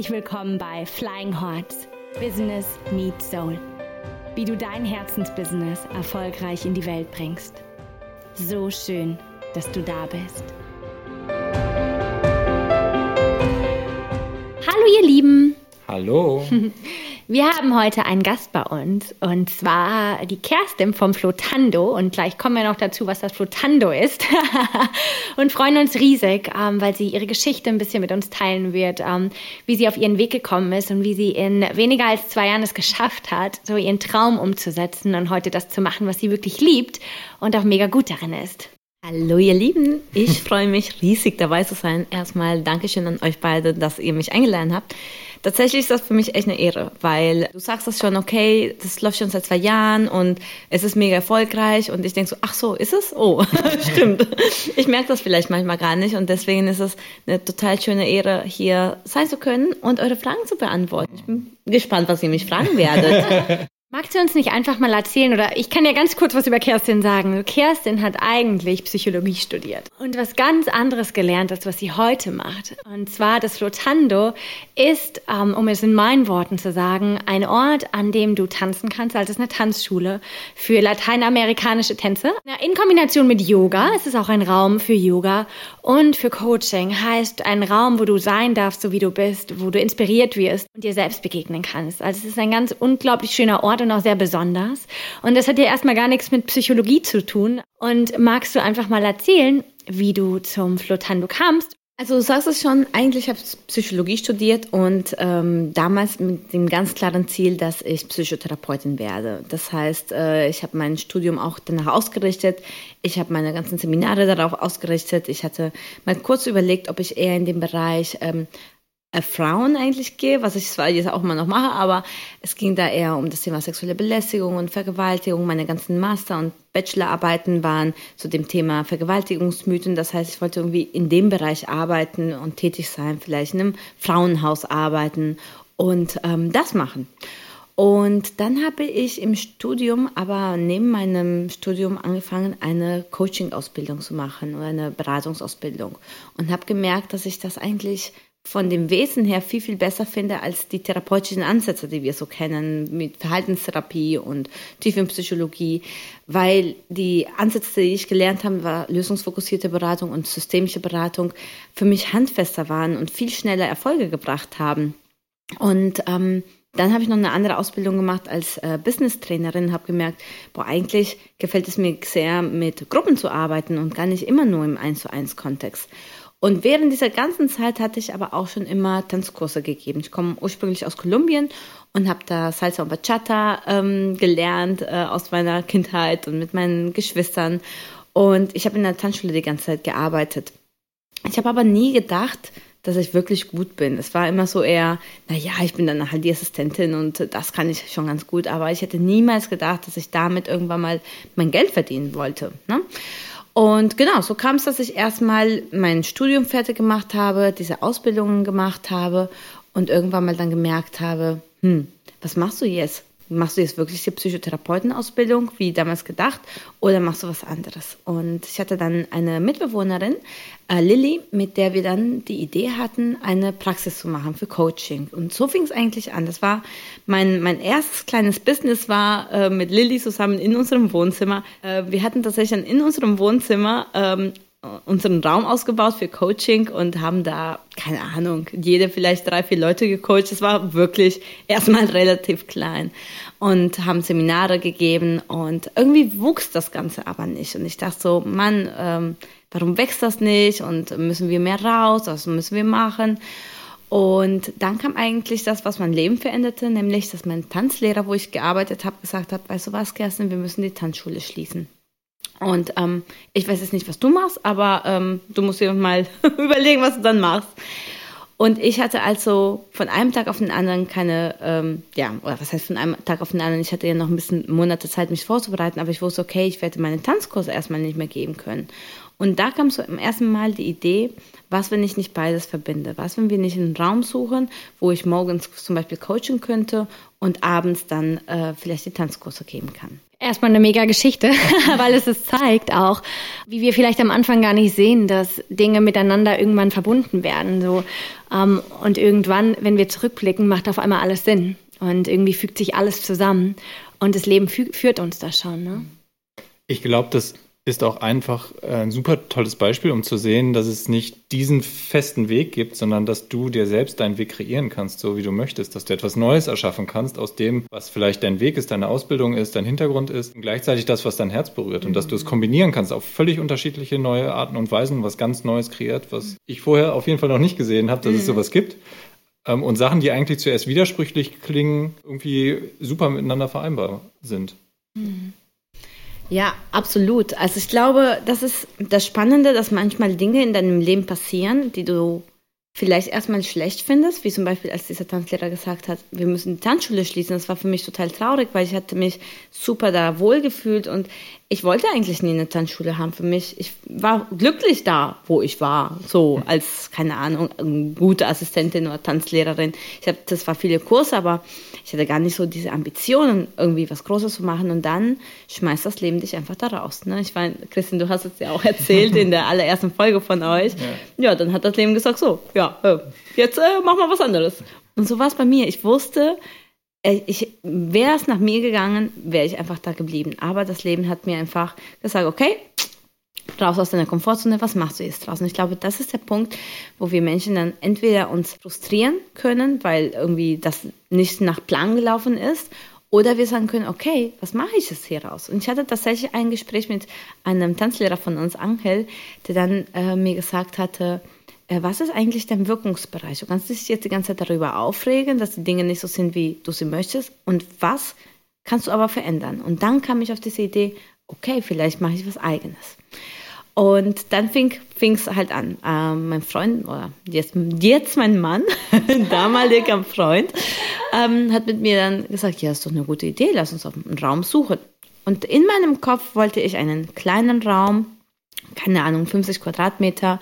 herzlich willkommen bei Flying Hearts Business Meets Soul. Wie du dein Herzensbusiness erfolgreich in die Welt bringst. So schön, dass du da bist. Hallo ihr Lieben. Hallo. Wir haben heute einen Gast bei uns und zwar die Kerstin vom Flotando und gleich kommen wir noch dazu, was das Flotando ist und freuen uns riesig, ähm, weil sie ihre Geschichte ein bisschen mit uns teilen wird, ähm, wie sie auf ihren Weg gekommen ist und wie sie in weniger als zwei Jahren es geschafft hat, so ihren Traum umzusetzen und heute das zu machen, was sie wirklich liebt und auch mega gut darin ist. Hallo ihr Lieben, ich freue mich riesig dabei zu sein. Erstmal Dankeschön an euch beide, dass ihr mich eingeladen habt. Tatsächlich ist das für mich echt eine Ehre, weil du sagst das schon, okay, das läuft schon seit zwei Jahren und es ist mega erfolgreich und ich denke so, ach so, ist es? Oh, stimmt. Ich merke das vielleicht manchmal gar nicht und deswegen ist es eine total schöne Ehre, hier sein zu können und eure Fragen zu beantworten. Ich bin gespannt, was ihr mich fragen werdet. Magst du uns nicht einfach mal erzählen oder ich kann ja ganz kurz was über Kerstin sagen. Kerstin hat eigentlich Psychologie studiert und was ganz anderes gelernt, als was sie heute macht. Und zwar das Flotando ist, ähm, um es in meinen Worten zu sagen, ein Ort, an dem du tanzen kannst. Also es ist eine Tanzschule für lateinamerikanische Tänze. In Kombination mit Yoga. Es ist auch ein Raum für Yoga und für Coaching. Heißt ein Raum, wo du sein darfst, so wie du bist, wo du inspiriert wirst und dir selbst begegnen kannst. Also es ist ein ganz unglaublich schöner Ort und auch sehr besonders. Und das hat ja erstmal gar nichts mit Psychologie zu tun. Und magst du einfach mal erzählen, wie du zum Flotando kamst also du sagst es schon, eigentlich habe ich Psychologie studiert und ähm, damals mit dem ganz klaren Ziel, dass ich Psychotherapeutin werde. Das heißt, äh, ich habe mein Studium auch danach ausgerichtet. Ich habe meine ganzen Seminare darauf ausgerichtet. Ich hatte mal kurz überlegt, ob ich eher in dem Bereich ähm, äh, Frauen eigentlich gehe, was ich zwar jetzt auch immer noch mache, aber es ging da eher um das Thema sexuelle Belästigung und Vergewaltigung. Meine ganzen Master- und Bachelorarbeiten waren zu dem Thema Vergewaltigungsmythen. Das heißt, ich wollte irgendwie in dem Bereich arbeiten und tätig sein, vielleicht in einem Frauenhaus arbeiten und ähm, das machen. Und dann habe ich im Studium, aber neben meinem Studium angefangen, eine Coaching-Ausbildung zu machen oder eine Beratungsausbildung und habe gemerkt, dass ich das eigentlich von dem Wesen her viel, viel besser finde als die therapeutischen Ansätze, die wir so kennen, mit Verhaltenstherapie und Tiefenpsychologie, weil die Ansätze, die ich gelernt habe, war lösungsfokussierte Beratung und systemische Beratung, für mich handfester waren und viel schneller Erfolge gebracht haben. Und ähm, dann habe ich noch eine andere Ausbildung gemacht als äh, Business-Trainerin, habe gemerkt, boah, eigentlich gefällt es mir sehr, mit Gruppen zu arbeiten und gar nicht immer nur im 1 zu 1 Kontext. Und während dieser ganzen Zeit hatte ich aber auch schon immer Tanzkurse gegeben. Ich komme ursprünglich aus Kolumbien und habe da Salsa und Bachata ähm, gelernt äh, aus meiner Kindheit und mit meinen Geschwistern. Und ich habe in der Tanzschule die ganze Zeit gearbeitet. Ich habe aber nie gedacht, dass ich wirklich gut bin. Es war immer so eher, naja, ich bin dann halt die Assistentin und das kann ich schon ganz gut. Aber ich hätte niemals gedacht, dass ich damit irgendwann mal mein Geld verdienen wollte. Ne? Und genau, so kam es, dass ich erstmal mein Studium fertig gemacht habe, diese Ausbildungen gemacht habe und irgendwann mal dann gemerkt habe, hm, was machst du jetzt? Machst du jetzt wirklich die Psychotherapeutenausbildung, wie damals gedacht, oder machst du was anderes? Und ich hatte dann eine Mitbewohnerin, äh, Lilly, mit der wir dann die Idee hatten, eine Praxis zu machen für Coaching. Und so fing es eigentlich an. Das war mein, mein erstes kleines Business war äh, mit Lilly zusammen in unserem Wohnzimmer. Äh, wir hatten tatsächlich in unserem Wohnzimmer ähm, unseren Raum ausgebaut für Coaching und haben da, keine Ahnung, jede vielleicht drei, vier Leute gecoacht. Es war wirklich erstmal relativ klein und haben Seminare gegeben und irgendwie wuchs das Ganze aber nicht. Und ich dachte so, Mann, ähm, warum wächst das nicht und müssen wir mehr raus, was müssen wir machen? Und dann kam eigentlich das, was mein Leben veränderte, nämlich, dass mein Tanzlehrer, wo ich gearbeitet habe, gesagt hat, weißt du was, Kerstin, wir müssen die Tanzschule schließen. Und ähm, ich weiß jetzt nicht, was du machst, aber ähm, du musst dir mal überlegen, was du dann machst. Und ich hatte also von einem Tag auf den anderen keine, ähm, ja, oder was heißt von einem Tag auf den anderen, ich hatte ja noch ein bisschen Monate Zeit, mich vorzubereiten, aber ich wusste, okay, ich werde meine Tanzkurse erstmal nicht mehr geben können. Und da kam so im ersten Mal die Idee, was, wenn ich nicht beides verbinde? Was, wenn wir nicht einen Raum suchen, wo ich morgens zum Beispiel coachen könnte und abends dann äh, vielleicht die Tanzkurse geben kann? Erstmal eine mega Geschichte, weil es es zeigt auch, wie wir vielleicht am Anfang gar nicht sehen, dass Dinge miteinander irgendwann verbunden werden. So. Ähm, und irgendwann, wenn wir zurückblicken, macht auf einmal alles Sinn. Und irgendwie fügt sich alles zusammen. Und das Leben fü führt uns da schon. Ne? Ich glaube, das ist auch einfach äh, ein super tolles Beispiel, um zu sehen, dass es nicht diesen festen Weg gibt, sondern dass du dir selbst deinen Weg kreieren kannst, so wie du möchtest, dass du etwas Neues erschaffen kannst aus dem, was vielleicht dein Weg ist, deine Ausbildung ist, dein Hintergrund ist und gleichzeitig das, was dein Herz berührt und dass du es kombinieren kannst auf völlig unterschiedliche neue Arten und Weisen, was ganz Neues kreiert, was ich vorher auf jeden Fall noch nicht gesehen habe, dass es mhm. sowas gibt ähm, und Sachen, die eigentlich zuerst widersprüchlich klingen, irgendwie super miteinander vereinbar sind. Mhm. Ja, absolut. Also ich glaube, das ist das Spannende, dass manchmal Dinge in deinem Leben passieren, die du vielleicht erstmal schlecht findest, wie zum Beispiel als dieser Tanzlehrer gesagt hat, wir müssen die Tanzschule schließen. Das war für mich total traurig, weil ich hatte mich super da wohlgefühlt und ich wollte eigentlich nie eine Tanzschule haben für mich. Ich war glücklich da, wo ich war, so als, keine Ahnung, gute Assistentin oder Tanzlehrerin. Ich habe, das war viele Kurse, aber ich hatte gar nicht so diese Ambitionen, irgendwie was Großes zu machen und dann schmeißt das Leben dich einfach da raus. Ne? Ich meine, Christian, du hast es ja auch erzählt in der allerersten Folge von euch. Ja, ja dann hat das Leben gesagt, so, ja, äh, jetzt äh, mach mal was anderes. Und so war es bei mir. Ich wusste, ich wäre es nach mir gegangen, wäre ich einfach da geblieben. Aber das Leben hat mir einfach gesagt, okay, raus aus deiner Komfortzone, was machst du jetzt draußen? Ich glaube, das ist der Punkt, wo wir Menschen dann entweder uns frustrieren können, weil irgendwie das nicht nach Plan gelaufen ist, oder wir sagen können, okay, was mache ich jetzt hier raus? Und ich hatte tatsächlich ein Gespräch mit einem Tanzlehrer von uns, Angel, der dann äh, mir gesagt hatte, äh, was ist eigentlich dein Wirkungsbereich? Du kannst dich jetzt die ganze Zeit darüber aufregen, dass die Dinge nicht so sind, wie du sie möchtest. Und was kannst du aber verändern? Und dann kam ich auf diese Idee, okay, vielleicht mache ich was eigenes. Und dann fing es halt an. Ähm, mein Freund, oder jetzt, jetzt mein Mann, damaliger Freund, ähm, hat mit mir dann gesagt, ja, ist doch eine gute Idee, lass uns auf einen Raum suchen. Und in meinem Kopf wollte ich einen kleinen Raum, keine Ahnung, 50 Quadratmeter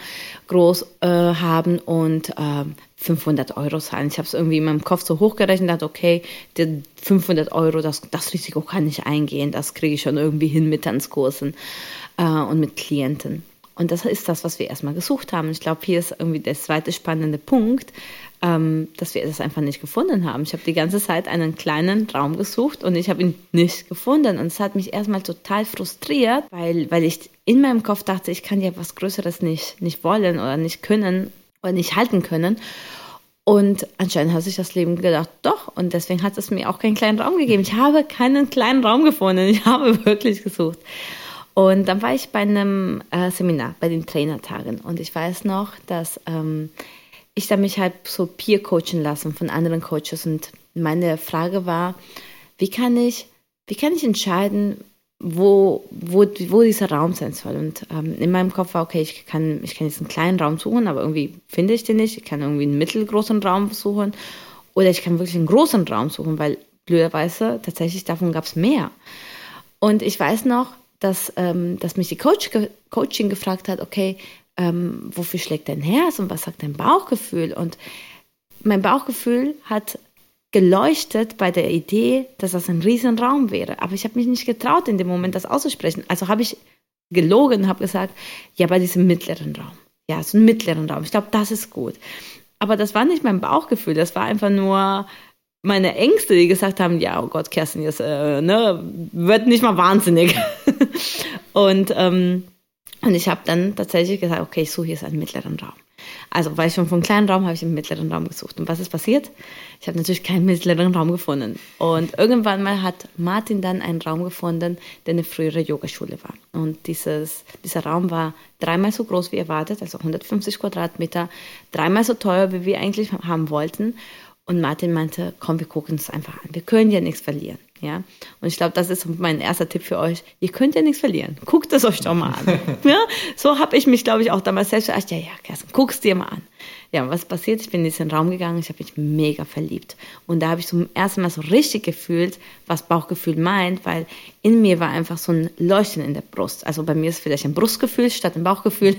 groß äh, haben und äh, 500 Euro zahlen. Ich habe es irgendwie in meinem Kopf so hochgerechnet, dachte, okay, die 500 Euro, das, das Risiko kann ich eingehen, das kriege ich schon irgendwie hin mit Tanzkursen äh, und mit Klienten. Und das ist das, was wir erstmal gesucht haben. Ich glaube, hier ist irgendwie der zweite spannende Punkt, ähm, dass wir das einfach nicht gefunden haben. Ich habe die ganze Zeit einen kleinen Raum gesucht und ich habe ihn nicht gefunden. Und es hat mich erstmal total frustriert, weil, weil ich in meinem Kopf dachte, ich kann ja was Größeres nicht, nicht wollen oder nicht können oder nicht halten können. Und anscheinend hat sich das Leben gedacht, doch. Und deswegen hat es mir auch keinen kleinen Raum gegeben. Ich habe keinen kleinen Raum gefunden. Ich habe wirklich gesucht. Und dann war ich bei einem äh, Seminar, bei den Trainertagen. Und ich weiß noch, dass ähm, ich da mich halt so peer coachen lassen von anderen Coaches. Und meine Frage war, wie kann ich, wie kann ich entscheiden, wo, wo, wo dieser Raum sein soll. Und ähm, in meinem Kopf war, okay, ich kann, ich kann jetzt einen kleinen Raum suchen, aber irgendwie finde ich den nicht. Ich kann irgendwie einen mittelgroßen Raum suchen. Oder ich kann wirklich einen großen Raum suchen, weil blöderweise tatsächlich davon gab es mehr. Und ich weiß noch, dass, ähm, dass mich die Coach, Coaching gefragt hat, okay, ähm, wofür schlägt dein Herz und was sagt dein Bauchgefühl? Und mein Bauchgefühl hat geleuchtet bei der Idee, dass das ein Riesenraum wäre. Aber ich habe mich nicht getraut, in dem Moment das auszusprechen. Also habe ich gelogen und habe gesagt, ja, bei diesem mittleren Raum. Ja, so einen mittleren Raum. Ich glaube, das ist gut. Aber das war nicht mein Bauchgefühl, das war einfach nur meine Ängste, die gesagt haben, ja, oh Gott, Kerstin, jetzt äh, ne, wird nicht mal wahnsinnig. und, ähm, und ich habe dann tatsächlich gesagt, okay, ich suche jetzt einen mittleren Raum. Also, weil ich schon vom kleinen Raum habe ich einen mittleren Raum gesucht. Und was ist passiert? Ich habe natürlich keinen mittleren Raum gefunden. Und irgendwann mal hat Martin dann einen Raum gefunden, der eine frühere Yogaschule war. Und dieses, dieser Raum war dreimal so groß wie erwartet, also 150 Quadratmeter, dreimal so teuer, wie wir eigentlich haben wollten. Und Martin meinte, komm, wir gucken es einfach an. Wir können ja nichts verlieren. Ja, und ich glaube, das ist mein erster Tipp für euch. Ihr könnt ja nichts verlieren. Guckt es euch doch mal an. ja, so habe ich mich, glaube ich, auch damals selbst gedacht, ja, ja, Kerstin, guck's dir mal an ja, was passiert? Ich bin in diesen Raum gegangen, ich habe mich mega verliebt. Und da habe ich zum ersten Mal so richtig gefühlt, was Bauchgefühl meint, weil in mir war einfach so ein Leuchten in der Brust. Also bei mir ist vielleicht ein Brustgefühl statt ein Bauchgefühl.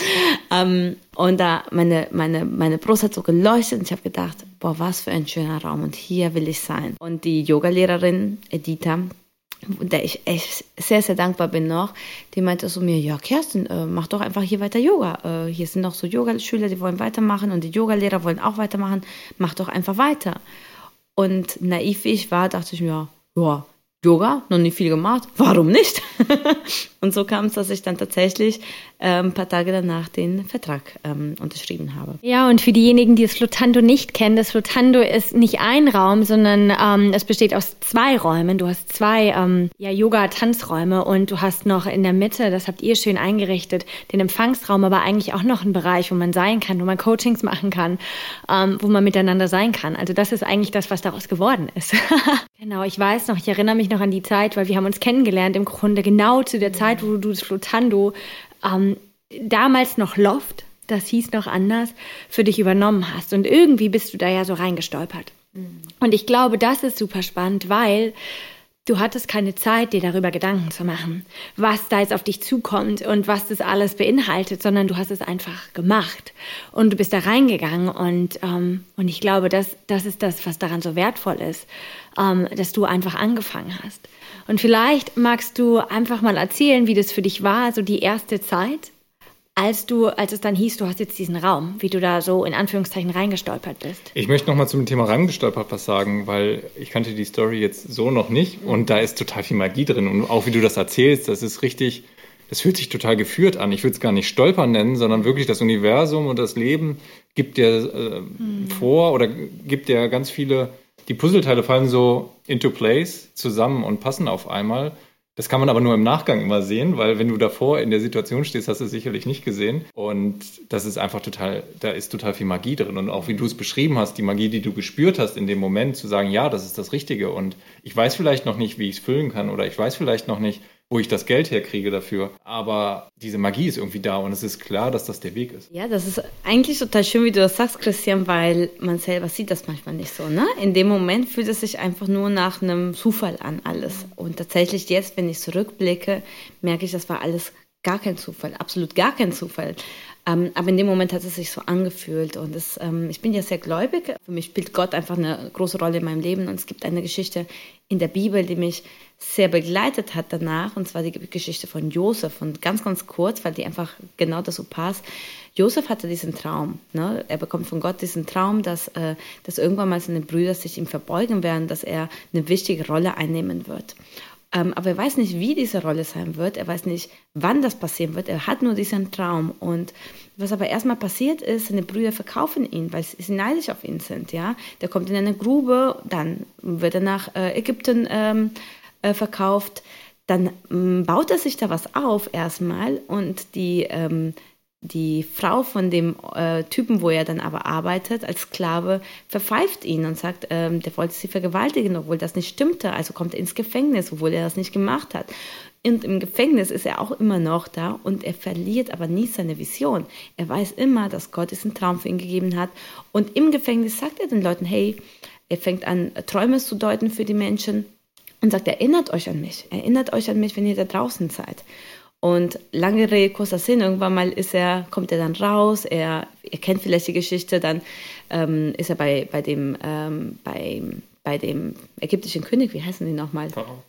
ähm, und da meine, meine, meine Brust hat so geleuchtet und ich habe gedacht, boah, was für ein schöner Raum und hier will ich sein. Und die Yogalehrerin Edita, der ich echt sehr, sehr dankbar bin noch, die meinte so mir, ja, Kerstin, äh, mach doch einfach hier weiter Yoga. Äh, hier sind noch so Yogaschüler, die wollen weitermachen und die Yogalehrer wollen auch weitermachen. Mach doch einfach weiter. Und naiv wie ich war, dachte ich mir, ja, Yoga, noch nie viel gemacht, warum nicht? und so kam es, dass ich dann tatsächlich äh, ein paar Tage danach den Vertrag ähm, unterschrieben habe. Ja, und für diejenigen, die das Flotando nicht kennen, das Flotando ist nicht ein Raum, sondern ähm, es besteht aus zwei Räumen. Du hast zwei ähm, ja, Yoga-Tanzräume und du hast noch in der Mitte, das habt ihr schön eingerichtet, den Empfangsraum, aber eigentlich auch noch einen Bereich, wo man sein kann, wo man Coachings machen kann, ähm, wo man miteinander sein kann. Also das ist eigentlich das, was daraus geworden ist. genau, ich weiß noch, ich erinnere mich noch an die Zeit, weil wir haben uns kennengelernt im Grunde genau zu der Zeit, wo du das Flotando ähm, damals noch Loft, das hieß noch anders, für dich übernommen hast. Und irgendwie bist du da ja so reingestolpert. Mhm. Und ich glaube, das ist super spannend, weil du hattest keine Zeit, dir darüber Gedanken zu machen, was da jetzt auf dich zukommt und was das alles beinhaltet, sondern du hast es einfach gemacht und du bist da reingegangen und, ähm, und ich glaube, das, das ist das, was daran so wertvoll ist, ähm, dass du einfach angefangen hast. Und vielleicht magst du einfach mal erzählen, wie das für dich war, so die erste Zeit, als du, als es dann hieß, du hast jetzt diesen Raum, wie du da so in Anführungszeichen reingestolpert bist. Ich möchte nochmal zum Thema reingestolpert was sagen, weil ich kannte die Story jetzt so noch nicht und da ist total viel Magie drin und auch wie du das erzählst, das ist richtig, das fühlt sich total geführt an. Ich würde es gar nicht stolpern nennen, sondern wirklich das Universum und das Leben gibt dir äh, mhm. vor oder gibt dir ganz viele, die Puzzleteile fallen so into place zusammen und passen auf einmal. Das kann man aber nur im Nachgang immer sehen, weil wenn du davor in der Situation stehst, hast du es sicherlich nicht gesehen. Und das ist einfach total, da ist total viel Magie drin. Und auch wie du es beschrieben hast, die Magie, die du gespürt hast in dem Moment, zu sagen, ja, das ist das Richtige. Und ich weiß vielleicht noch nicht, wie ich es füllen kann oder ich weiß vielleicht noch nicht, wo ich das Geld herkriege dafür. Aber diese Magie ist irgendwie da und es ist klar, dass das der Weg ist. Ja, das ist eigentlich total schön, wie du das sagst, Christian, weil man selber sieht das manchmal nicht so. Ne? In dem Moment fühlt es sich einfach nur nach einem Zufall an, alles. Und tatsächlich jetzt, wenn ich zurückblicke, merke ich, das war alles gar kein Zufall, absolut gar kein Zufall. Ähm, aber in dem Moment hat es sich so angefühlt. Und das, ähm, ich bin ja sehr gläubig. Für mich spielt Gott einfach eine große Rolle in meinem Leben. Und es gibt eine Geschichte in der Bibel, die mich sehr begleitet hat danach. Und zwar die Geschichte von Josef. Und ganz, ganz kurz, weil die einfach genau dazu passt. Josef hatte diesen Traum. Ne? Er bekommt von Gott diesen Traum, dass, äh, dass irgendwann mal seine Brüder sich ihm verbeugen werden, dass er eine wichtige Rolle einnehmen wird. Ähm, aber er weiß nicht, wie diese Rolle sein wird. Er weiß nicht, wann das passieren wird. Er hat nur diesen Traum. Und was aber erstmal passiert ist, seine Brüder verkaufen ihn, weil sie neidisch auf ihn sind. Ja? Der kommt in eine Grube, dann wird er nach äh, Ägypten ähm, äh, verkauft. Dann ähm, baut er sich da was auf erstmal und die ähm, die Frau von dem äh, Typen, wo er dann aber arbeitet, als Sklave, verpfeift ihn und sagt, ähm, der wollte sie vergewaltigen, obwohl das nicht stimmte. Also kommt er ins Gefängnis, obwohl er das nicht gemacht hat. Und im Gefängnis ist er auch immer noch da und er verliert aber nie seine Vision. Er weiß immer, dass Gott diesen Traum für ihn gegeben hat. Und im Gefängnis sagt er den Leuten, hey, er fängt an, Träume zu deuten für die Menschen und sagt, erinnert euch an mich, erinnert euch an mich, wenn ihr da draußen seid. Und lange Rede, kurzer Sinn, irgendwann mal ist er, kommt er dann raus, er, er kennt vielleicht die Geschichte, dann ähm, ist er bei, bei, dem, ähm, bei, bei dem ägyptischen König, wie heißen die nochmal? Pharao.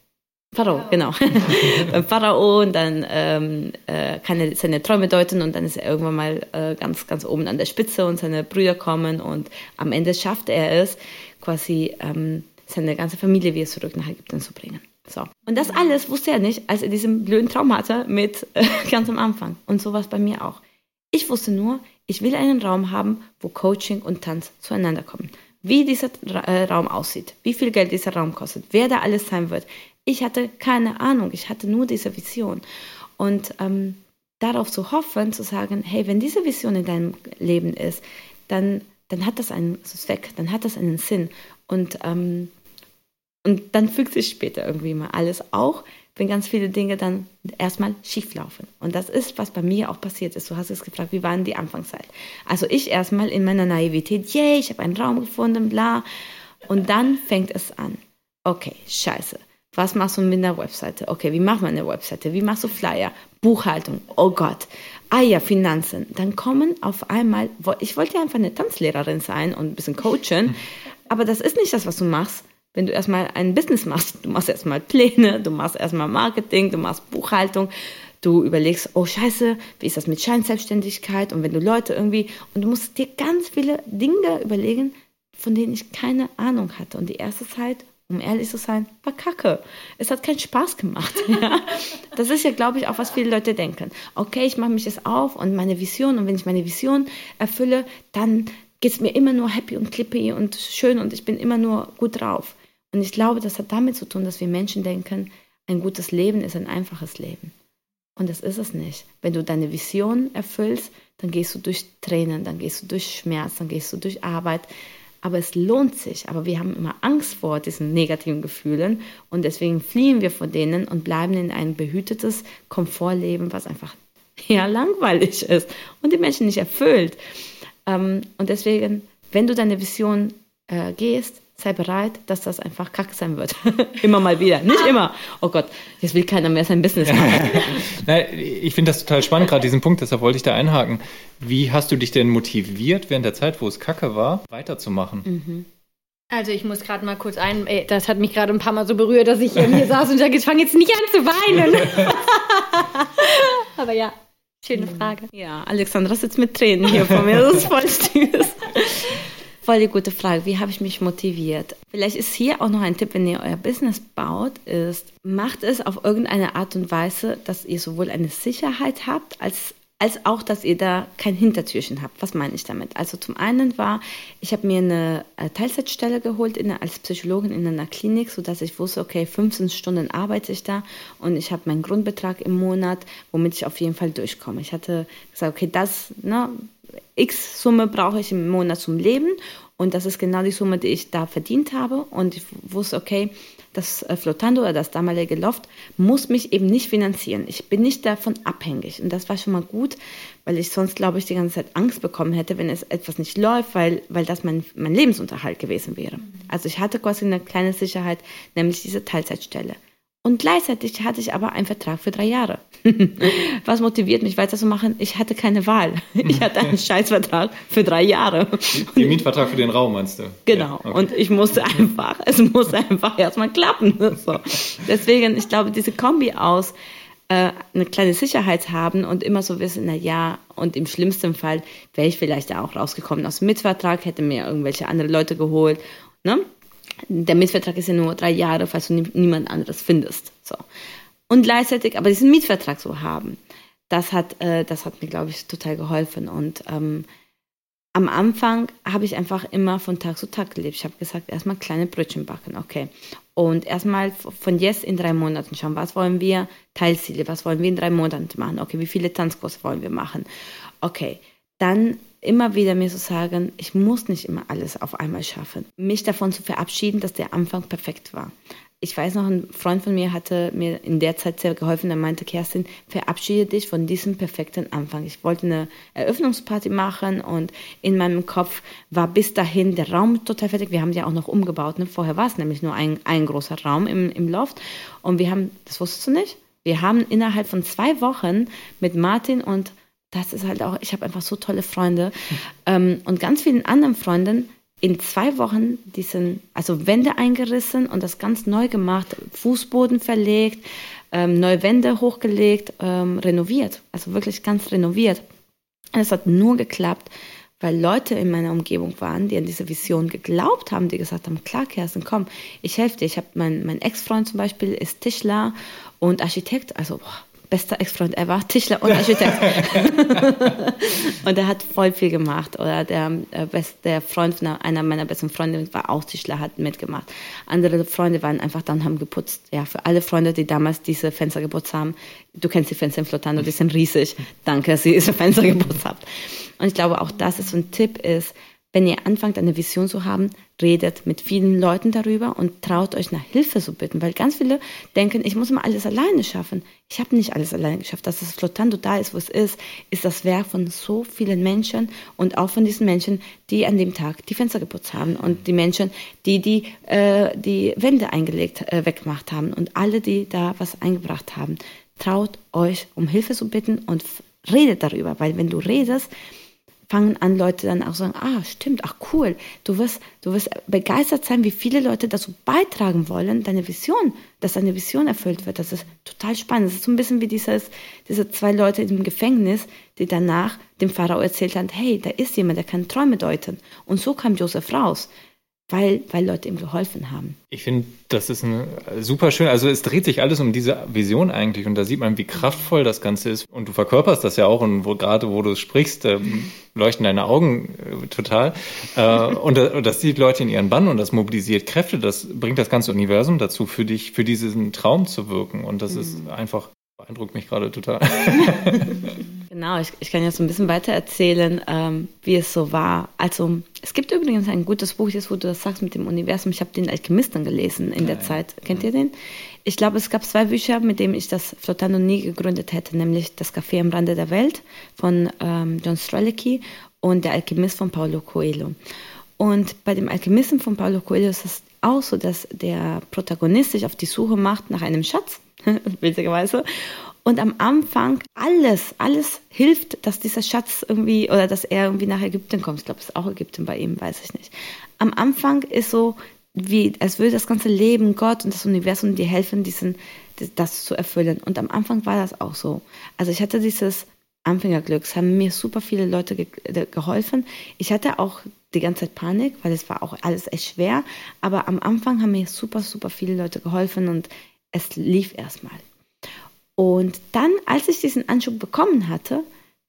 Pharao, genau. Beim Pharao und dann ähm, äh, kann er seine Träume deuten und dann ist er irgendwann mal äh, ganz, ganz oben an der Spitze und seine Brüder kommen und am Ende schafft er es, quasi ähm, seine ganze Familie wieder zurück nach Ägypten zu bringen. So. Und das alles wusste er nicht, als er diesen blöden Traum hatte mit äh, ganz am Anfang. Und so war es bei mir auch. Ich wusste nur, ich will einen Raum haben, wo Coaching und Tanz zueinander kommen. Wie dieser äh, Raum aussieht, wie viel Geld dieser Raum kostet, wer da alles sein wird. Ich hatte keine Ahnung, ich hatte nur diese Vision. Und ähm, darauf zu hoffen, zu sagen, hey, wenn diese Vision in deinem Leben ist, dann, dann hat das einen Zweck, dann hat das einen Sinn. Und ähm, Und dann fügt sich später irgendwie mal alles auch, wenn ganz viele Dinge dann erstmal schief laufen. Und das ist, was bei mir auch passiert ist. Du hast es gefragt, wie war denn die Anfangszeit? Also ich erstmal in meiner Naivität, yay, ich habe einen Raum gefunden, bla. Und dann fängt es an. Okay, scheiße. Was machst du mit einer Webseite? Okay, wie macht man eine Webseite? Wie machst du Flyer? Buchhaltung? Oh Gott. Ah ja, Finanzen. Dann kommen auf einmal, ich wollte ja einfach eine Tanzlehrerin sein und ein bisschen coachen, aber das ist nicht das, was du machst wenn du erstmal ein Business machst, du machst erstmal Pläne, du machst erstmal Marketing, du machst Buchhaltung, du überlegst, oh Scheiße, wie ist das mit Scheinselbstständigkeit und wenn du Leute irgendwie, und du musst dir ganz viele Dinge überlegen, von denen ich keine Ahnung hatte. Und die erste Zeit, um ehrlich zu sein, war kacke. Es hat keinen Spaß gemacht. Ja? Das ist ja, glaube ich, auch, was viele Leute denken. Okay, ich mache mich jetzt auf und meine Vision, und wenn ich meine Vision erfülle, dann geht es mir immer nur happy und clippy und schön und ich bin immer nur gut drauf. Und ich glaube, das hat damit zu tun, dass wir Menschen denken, ein gutes Leben ist ein einfaches Leben. Und das ist es nicht. Wenn du deine Vision erfüllst, dann gehst du durch Tränen, dann gehst du durch Schmerz, dann gehst du durch Arbeit. Aber es lohnt sich. Aber wir haben immer Angst vor diesen negativen Gefühlen und deswegen fliehen wir vor denen und bleiben in ein behütetes Komfortleben, was einfach ja langweilig ist und die Menschen nicht erfüllt. Ähm, und deswegen, wenn du deine Vision äh, gehst, sei bereit, dass das einfach kacke sein wird. immer mal wieder. Nicht immer. Oh Gott, jetzt will keiner mehr sein Business machen. Nein, ich finde das total spannend, gerade diesen Punkt, deshalb wollte ich da einhaken. Wie hast du dich denn motiviert, während der Zeit, wo es kacke war, weiterzumachen? Mhm. Also ich muss gerade mal kurz ein, ey, das hat mich gerade ein paar Mal so berührt, dass ich hier saß und sage, ich fange jetzt nicht an zu weinen. Aber ja, schöne Frage. Ja, Alexandra sitzt mit Tränen hier vor mir, das ist voll süß voll die gute Frage. Wie habe ich mich motiviert? Vielleicht ist hier auch noch ein Tipp, wenn ihr euer Business baut, ist, macht es auf irgendeine Art und Weise, dass ihr sowohl eine Sicherheit habt, als als auch, dass ihr da kein Hintertürchen habt. Was meine ich damit? Also zum einen war, ich habe mir eine äh, Teilzeitstelle geholt in, als Psychologin in einer Klinik, sodass ich wusste, okay, 15 Stunden arbeite ich da und ich habe meinen Grundbetrag im Monat, womit ich auf jeden Fall durchkomme. Ich hatte gesagt, okay, das, ne, X Summe brauche ich im Monat zum Leben und das ist genau die Summe, die ich da verdient habe und ich wusste, okay, das äh, Flotando oder das damalige Loft muss mich eben nicht finanzieren. Ich bin nicht davon abhängig. Und das war schon mal gut, weil ich sonst, glaube ich, die ganze Zeit Angst bekommen hätte, wenn es etwas nicht läuft, weil, weil das mein, mein Lebensunterhalt gewesen wäre. Also ich hatte quasi eine kleine Sicherheit, nämlich diese Teilzeitstelle. Und gleichzeitig hatte ich aber einen Vertrag für drei Jahre. Was motiviert mich weiterzumachen? Ich hatte keine Wahl. Ich hatte einen Scheißvertrag für drei Jahre. Den Mietvertrag für den Raum meinst du? Genau. Ja, okay. Und ich musste einfach, es musste einfach erstmal klappen. So. Deswegen, ich glaube, diese Kombi aus äh, eine kleine Sicherheit haben und immer so wissen, na ja, und im schlimmsten Fall wäre ich vielleicht auch rausgekommen aus dem Mietvertrag, hätte mir irgendwelche andere Leute geholt. Ne? Der Mietvertrag ist ja nur drei Jahre, falls du niemand anderes findest. So. Und gleichzeitig aber diesen Mietvertrag zu haben, das hat, äh, das hat mir, glaube ich, total geholfen. Und ähm, am Anfang habe ich einfach immer von Tag zu Tag gelebt. Ich habe gesagt, erstmal kleine Brötchen backen, okay. Und erstmal von jetzt in drei Monaten schauen, was wollen wir, Teilziele, was wollen wir in drei Monaten machen, okay, wie viele Tanzkurse wollen wir machen, okay. Dann immer wieder mir zu sagen, ich muss nicht immer alles auf einmal schaffen. Mich davon zu verabschieden, dass der Anfang perfekt war. Ich weiß noch, ein Freund von mir hatte mir in der Zeit sehr geholfen. Er meinte, Kerstin, verabschiede dich von diesem perfekten Anfang. Ich wollte eine Eröffnungsparty machen und in meinem Kopf war bis dahin der Raum total fertig. Wir haben ja auch noch umgebaut. Ne? Vorher war es nämlich nur ein, ein großer Raum im, im Loft. Und wir haben, das wusstest du nicht? Wir haben innerhalb von zwei Wochen mit Martin und das ist halt auch, ich habe einfach so tolle Freunde ähm, und ganz vielen anderen Freunden in zwei Wochen diesen, also Wände eingerissen und das ganz neu gemacht, Fußboden verlegt, ähm, neue Wände hochgelegt, ähm, renoviert, also wirklich ganz renoviert. Und es hat nur geklappt, weil Leute in meiner Umgebung waren, die an diese Vision geglaubt haben, die gesagt haben, klar, Kerstin, komm, ich helfe dir. Ich habe mein, mein Ex-Freund zum Beispiel ist Tischler und Architekt, also boah, bester Ex-Freund ever, Tischler und Architekt. und er hat voll viel gemacht. Oder der, äh, der Freund einer meiner besten Freunde war auch Tischler, hat mitgemacht. Andere Freunde waren einfach dann, haben geputzt. Ja, für alle Freunde, die damals diese Fenster geputzt haben, du kennst die Fenster in Flotando, die sind riesig. Danke, dass ihr diese Fenster geputzt habt. Und ich glaube, auch das ist so ein Tipp ist, wenn ihr anfangt, eine Vision zu haben, redet mit vielen Leuten darüber und traut euch nach Hilfe zu bitten, weil ganz viele denken, ich muss immer alles alleine schaffen. Ich habe nicht alles alleine geschafft. Dass das Flotando da ist, wo es ist, ist das Werk von so vielen Menschen und auch von diesen Menschen, die an dem Tag die Fenster geputzt haben und die Menschen, die die, äh, die Wände eingelegt, äh, weggemacht haben und alle, die da was eingebracht haben. Traut euch, um Hilfe zu bitten und redet darüber, weil wenn du redest, fangen an Leute dann auch sagen, ah, stimmt, ach cool, du wirst, du wirst begeistert sein, wie viele Leute dazu beitragen wollen, deine Vision, dass deine Vision erfüllt wird. Das ist total spannend. Das ist so ein bisschen wie dieses, diese zwei Leute im Gefängnis, die danach dem Pharao erzählt haben, hey, da ist jemand, der kann Träume deuten. Und so kam Josef raus weil, weil Leute ihm geholfen haben. Ich finde, das ist ein, super schön. Also es dreht sich alles um diese Vision eigentlich und da sieht man, wie kraftvoll das Ganze ist. Und du verkörperst das ja auch und wo, gerade wo du sprichst, äh, leuchten deine Augen äh, total. Äh, und, und, das sieht Leute in ihren Bann und das mobilisiert Kräfte. Das bringt das ganze Universum dazu, für dich, für diesen Traum zu wirken. Und das mhm. ist einfach, beeindruckt mich gerade total. Genau, ich, ich kann jetzt so ein bisschen weiter erzählen, ähm, wie es so war. Also, es gibt übrigens ein gutes Buch, jetzt wo du das sagst mit dem Universum. Ich habe den Alchemisten gelesen in der ja, Zeit. Kennt ihr den? Ich glaube, es gab zwei Bücher, mit denen ich das Flotando nie gegründet hätte, nämlich Das Café am Rande der Welt von ähm, John Strelicky und Der Alchemist von Paulo Coelho. Und bei dem Alchemisten von Paulo Coelho ist es auch so, dass der Protagonist sich auf die Suche macht nach einem Schatz, witzigerweise. Und am Anfang alles, alles hilft, dass dieser Schatz irgendwie oder dass er irgendwie nach Ägypten kommt. Ich glaube, es ist auch Ägypten bei ihm, weiß ich nicht. Am Anfang ist so, wie, als würde das ganze Leben, Gott und das Universum dir helfen, diesen, das zu erfüllen. Und am Anfang war das auch so. Also ich hatte dieses Anfängerglück. Es haben mir super viele Leute ge geholfen. Ich hatte auch die ganze Zeit Panik, weil es war auch alles echt schwer. Aber am Anfang haben mir super, super viele Leute geholfen und es lief erstmal. Und dann, als ich diesen Anschub bekommen hatte,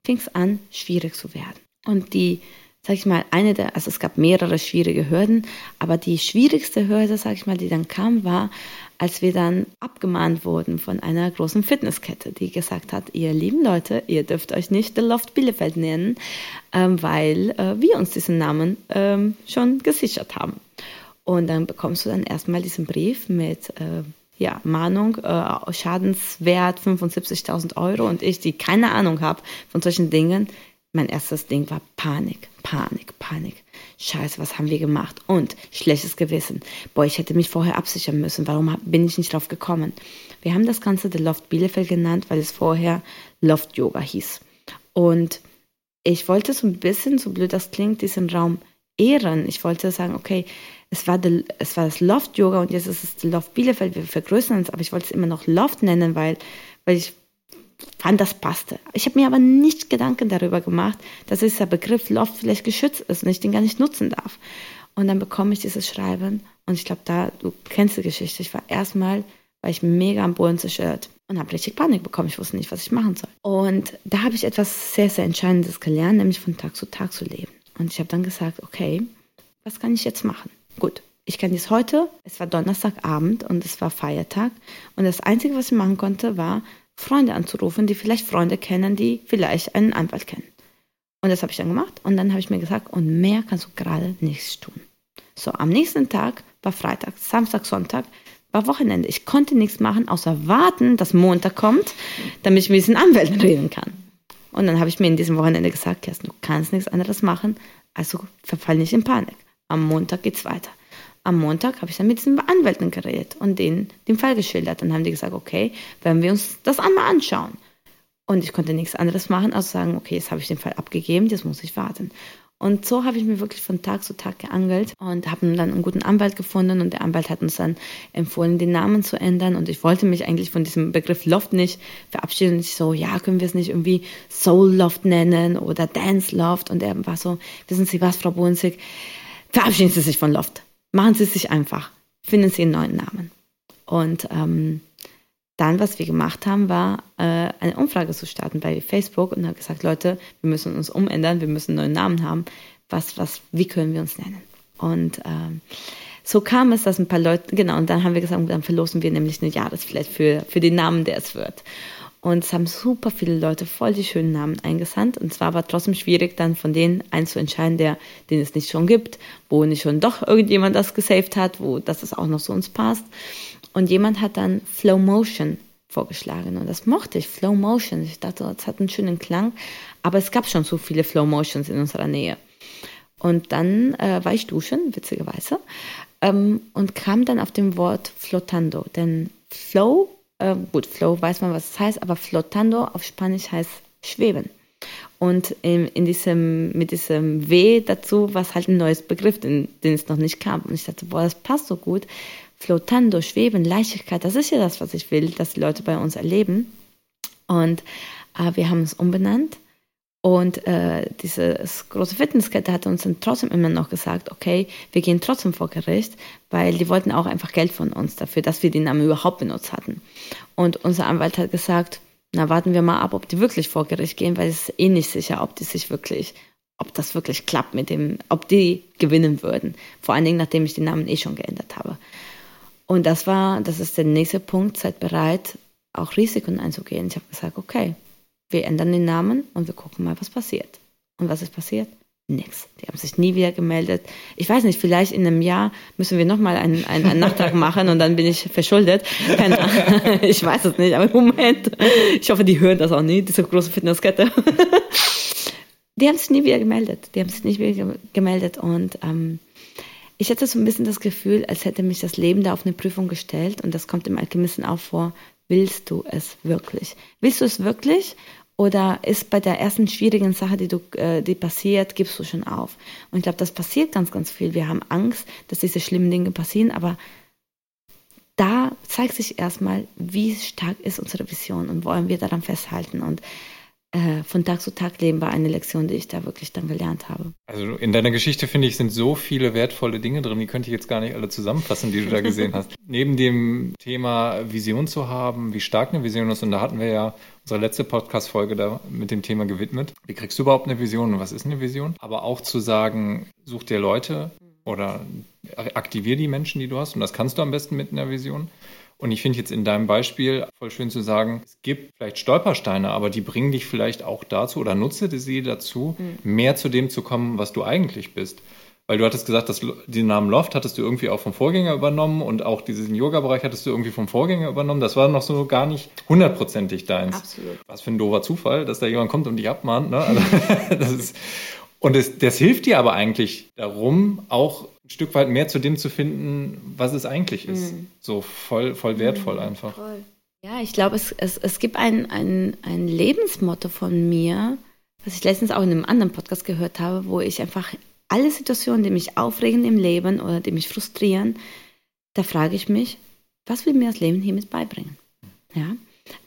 fing es an, schwierig zu werden. Und die, sag ich mal, eine der, also es gab mehrere schwierige Hürden, aber die schwierigste Hürde, sag ich mal, die dann kam, war, als wir dann abgemahnt wurden von einer großen Fitnesskette, die gesagt hat, ihr lieben Leute, ihr dürft euch nicht The Loft Bielefeld nennen, ähm, weil äh, wir uns diesen Namen ähm, schon gesichert haben. Und dann bekommst du dann erstmal diesen Brief mit äh, ja, Mahnung, äh, Schadenswert 75.000 Euro und ich, die keine Ahnung habe von solchen Dingen, mein erstes Ding war Panik, Panik, Panik. Scheiße, was haben wir gemacht? Und schlechtes Gewissen. Boah, ich hätte mich vorher absichern müssen. Warum bin ich nicht drauf gekommen? Wir haben das Ganze The Loft Bielefeld genannt, weil es vorher Loft Yoga hieß. Und ich wollte so ein bisschen, so blöd das klingt, diesen Raum ehren. Ich wollte sagen, okay, es war, the, es war das Loft Yoga und jetzt ist es Loft Bielefeld. Wir vergrößern es, aber ich wollte es immer noch Loft nennen, weil, weil ich fand, das passte. Ich habe mir aber nicht Gedanken darüber gemacht, dass dieser Begriff Loft vielleicht geschützt ist und ich den gar nicht nutzen darf. Und dann bekomme ich dieses Schreiben und ich glaube, da, du kennst die Geschichte. Ich war erstmal, war ich mega am Boden zerstört und habe richtig Panik bekommen. Ich wusste nicht, was ich machen soll. Und da habe ich etwas sehr, sehr Entscheidendes gelernt, nämlich von Tag zu Tag zu leben. Und ich habe dann gesagt, okay, was kann ich jetzt machen? Gut, ich kann dies heute, es war Donnerstagabend und es war Feiertag und das Einzige, was ich machen konnte, war, Freunde anzurufen, die vielleicht Freunde kennen, die vielleicht einen Anwalt kennen. Und das habe ich dann gemacht und dann habe ich mir gesagt, und mehr kannst du gerade nichts tun. So, am nächsten Tag war Freitag, Samstag, Sonntag, war Wochenende. Ich konnte nichts machen, außer warten, dass Montag kommt, damit ich mit diesen Anwälten reden kann. Und dann habe ich mir in diesem Wochenende gesagt, Kerstin, du kannst nichts anderes machen, also verfall nicht in Panik. Am Montag geht's weiter. Am Montag habe ich dann mit diesen Anwälten geredet und denen den Fall geschildert. Dann haben die gesagt, okay, werden wir uns das einmal anschauen. Und ich konnte nichts anderes machen, als sagen, okay, jetzt habe ich den Fall abgegeben, jetzt muss ich warten. Und so habe ich mir wirklich von Tag zu Tag geangelt und habe dann einen guten Anwalt gefunden und der Anwalt hat uns dann empfohlen, den Namen zu ändern und ich wollte mich eigentlich von diesem Begriff Loft nicht verabschieden und ich so, ja, können wir es nicht irgendwie Soul Loft nennen oder Dance Loft und er war so, wissen Sie was, Frau Bohnsig, verabschieden Sie sich von Loft. Machen Sie es sich einfach. Finden Sie einen neuen Namen. Und ähm, dann, was wir gemacht haben, war, äh, eine Umfrage zu starten bei Facebook und haben gesagt, Leute, wir müssen uns umändern, wir müssen einen neuen Namen haben. Was, was, wie können wir uns nennen? Und ähm, so kam es, dass ein paar Leute, genau, und dann haben wir gesagt, dann verlosen wir nämlich eine Jahresflat für, für den Namen, der es wird. Und es haben super viele Leute voll die schönen Namen eingesandt. Und zwar war trotzdem schwierig, dann von denen einen zu entscheiden, der, den es nicht schon gibt, wo nicht schon doch irgendjemand das gesaved hat, wo das auch noch zu uns passt. Und jemand hat dann Flow Motion vorgeschlagen. Und das mochte ich, Flow Motion. Ich dachte, das hat einen schönen Klang. Aber es gab schon so viele Flow Motions in unserer Nähe. Und dann äh, war ich duschen, witzigerweise, ähm, und kam dann auf dem Wort Flotando. Denn Flow, äh, gut, Flow weiß man, was es heißt, aber Flotando auf Spanisch heißt schweben. Und in, in diesem, mit diesem W dazu war es halt ein neues Begriff, den, den es noch nicht kam. Und ich dachte, boah, das passt so gut. Flotando, Schweben, Leichtigkeit, das ist ja das, was ich will, dass die Leute bei uns erleben. Und äh, wir haben es umbenannt. Und äh, dieses große Fitnesskette hat uns dann trotzdem immer noch gesagt, okay, wir gehen trotzdem vor Gericht, weil die wollten auch einfach Geld von uns dafür, dass wir den Namen überhaupt benutzt hatten. Und unser Anwalt hat gesagt, na warten wir mal ab, ob die wirklich vor Gericht gehen, weil es ist eh nicht sicher, ob die sich wirklich, ob das wirklich klappt mit dem, ob die gewinnen würden. Vor allen Dingen, nachdem ich den Namen eh schon geändert habe. Und das war, das ist der nächste Punkt, seid bereit, auch Risiken einzugehen. Ich habe gesagt, okay, wir ändern den Namen und wir gucken mal, was passiert. Und was ist passiert? Nix. Die haben sich nie wieder gemeldet. Ich weiß nicht, vielleicht in einem Jahr müssen wir nochmal einen, einen, einen Nachtrag machen und dann bin ich verschuldet. Keine. Ich weiß es nicht, aber im Moment, ich hoffe, die hören das auch nie, diese große Fitnesskette. Die haben sich nie wieder gemeldet. Die haben sich nicht wieder gemeldet und ähm, ich hatte so ein bisschen das Gefühl, als hätte mich das Leben da auf eine Prüfung gestellt und das kommt im Alchemisten auch vor. Willst du es wirklich? Willst du es wirklich? Oder ist bei der ersten schwierigen Sache, die, du, äh, die passiert, gibst du schon auf? Und ich glaube, das passiert ganz, ganz viel. Wir haben Angst, dass diese schlimmen Dinge passieren, aber da zeigt sich erstmal, wie stark ist unsere Vision und wollen wir daran festhalten. Und äh, von Tag zu Tag leben war eine Lektion, die ich da wirklich dann gelernt habe. Also in deiner Geschichte finde ich, sind so viele wertvolle Dinge drin, die könnte ich jetzt gar nicht alle zusammenfassen, die du da gesehen hast. Neben dem Thema Vision zu haben, wie stark eine Vision ist, und da hatten wir ja unsere letzte Podcast-Folge da mit dem Thema gewidmet. Wie kriegst du überhaupt eine Vision und was ist eine Vision? Aber auch zu sagen, such dir Leute oder aktivier die Menschen, die du hast, und das kannst du am besten mit einer Vision. Und ich finde jetzt in deinem Beispiel voll schön zu sagen, es gibt vielleicht Stolpersteine, aber die bringen dich vielleicht auch dazu oder nutze sie dazu, mhm. mehr zu dem zu kommen, was du eigentlich bist. Weil du hattest gesagt, dass den Namen Loft hattest du irgendwie auch vom Vorgänger übernommen und auch diesen Yoga-Bereich hattest du irgendwie vom Vorgänger übernommen. Das war noch so gar nicht hundertprozentig deins. Absolut. Was für ein doofer Zufall, dass da jemand kommt und dich abmahnt. Ne? Also, das ist, und das, das hilft dir aber eigentlich darum, auch Stück weit mehr zu dem zu finden, was es eigentlich ist. Mhm. So voll, voll wertvoll mhm, einfach. Voll. Ja, ich glaube, es, es, es gibt ein, ein, ein Lebensmotto von mir, was ich letztens auch in einem anderen Podcast gehört habe, wo ich einfach alle Situationen, die mich aufregen im Leben oder die mich frustrieren, da frage ich mich, was will mir das Leben hiermit beibringen? Ja,